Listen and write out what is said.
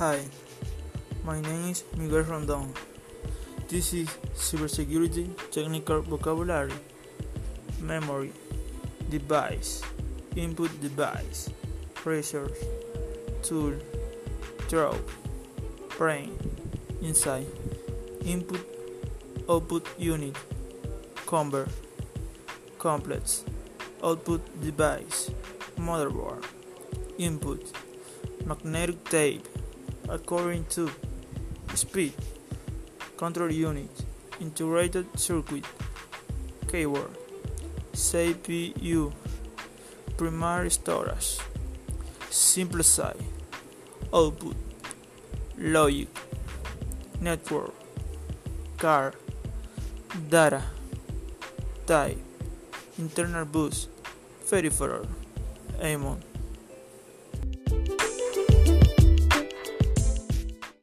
Hi, my name is Miguel Rondon. This is cybersecurity technical vocabulary. Memory, device, input device, resource, tool, throw, brain, inside, input, output unit, convert, complex, output device, motherboard, input, magnetic tape, according to speed, control unit, integrated circuit, keyboard, CPU, primary storage, simplify, output, logic, network, card, data, type, internal bus, peripheral, Amon.